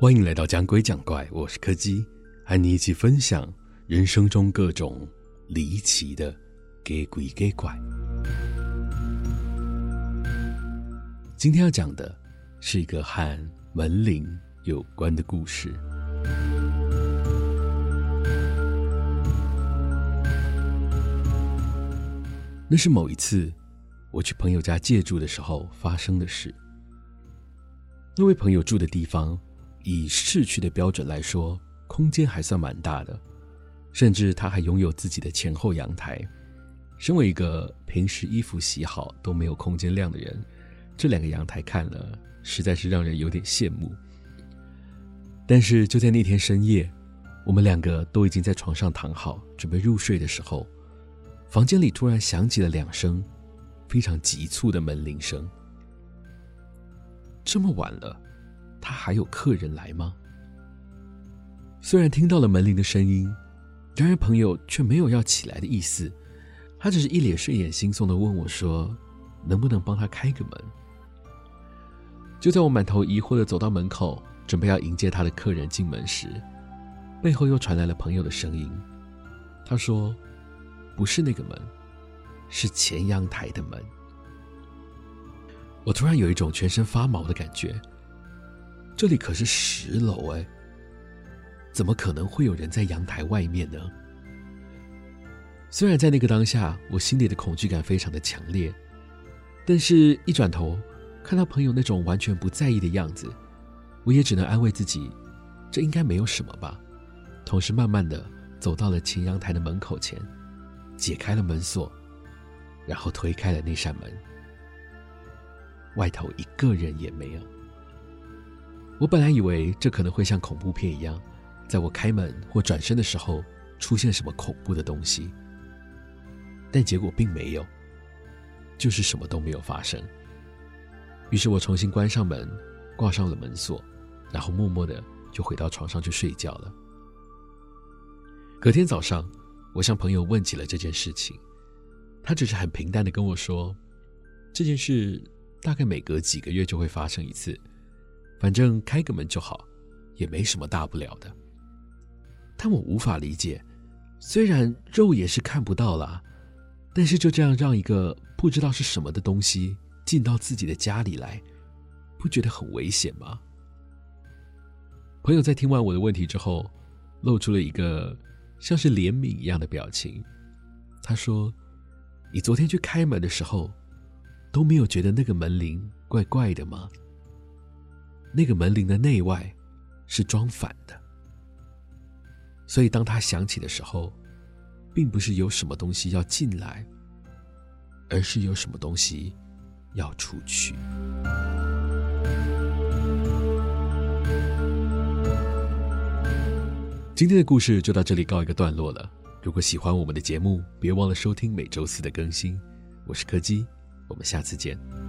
欢迎来到讲鬼讲怪，我是柯基，和你一起分享人生中各种离奇的假鬼假怪。今天要讲的是一个和门铃有关的故事。那是某一次我去朋友家借住的时候发生的事。那位朋友住的地方，以市区的标准来说，空间还算蛮大的，甚至他还拥有自己的前后阳台。身为一个平时衣服洗好都没有空间晾的人，这两个阳台看了实在是让人有点羡慕。但是就在那天深夜，我们两个都已经在床上躺好，准备入睡的时候，房间里突然响起了两声非常急促的门铃声。这么晚了，他还有客人来吗？虽然听到了门铃的声音，然而朋友却没有要起来的意思，他只是一脸睡眼惺忪的问我说：“能不能帮他开个门？”就在我满头疑惑的走到门口，准备要迎接他的客人进门时，背后又传来了朋友的声音。他说：“不是那个门，是前阳台的门。”我突然有一种全身发毛的感觉。这里可是十楼哎，怎么可能会有人在阳台外面呢？虽然在那个当下，我心里的恐惧感非常的强烈，但是一转头看到朋友那种完全不在意的样子，我也只能安慰自己，这应该没有什么吧。同时慢慢的走到了前阳台的门口前，解开了门锁，然后推开了那扇门，外头一个人也没有。我本来以为这可能会像恐怖片一样，在我开门或转身的时候出现什么恐怖的东西，但结果并没有，就是什么都没有发生。于是我重新关上门，挂上了门锁，然后默默的就回到床上去睡觉了。隔天早上，我向朋友问起了这件事情，他只是很平淡的跟我说，这件事大概每隔几个月就会发生一次。反正开个门就好，也没什么大不了的。但我无法理解，虽然肉眼是看不到了，但是就这样让一个不知道是什么的东西进到自己的家里来，不觉得很危险吗？朋友在听完我的问题之后，露出了一个像是怜悯一样的表情。他说：“你昨天去开门的时候，都没有觉得那个门铃怪怪的吗？”那个门铃的内外是装反的，所以当它响起的时候，并不是有什么东西要进来，而是有什么东西要出去。今天的故事就到这里告一个段落了。如果喜欢我们的节目，别忘了收听每周四的更新。我是柯基，我们下次见。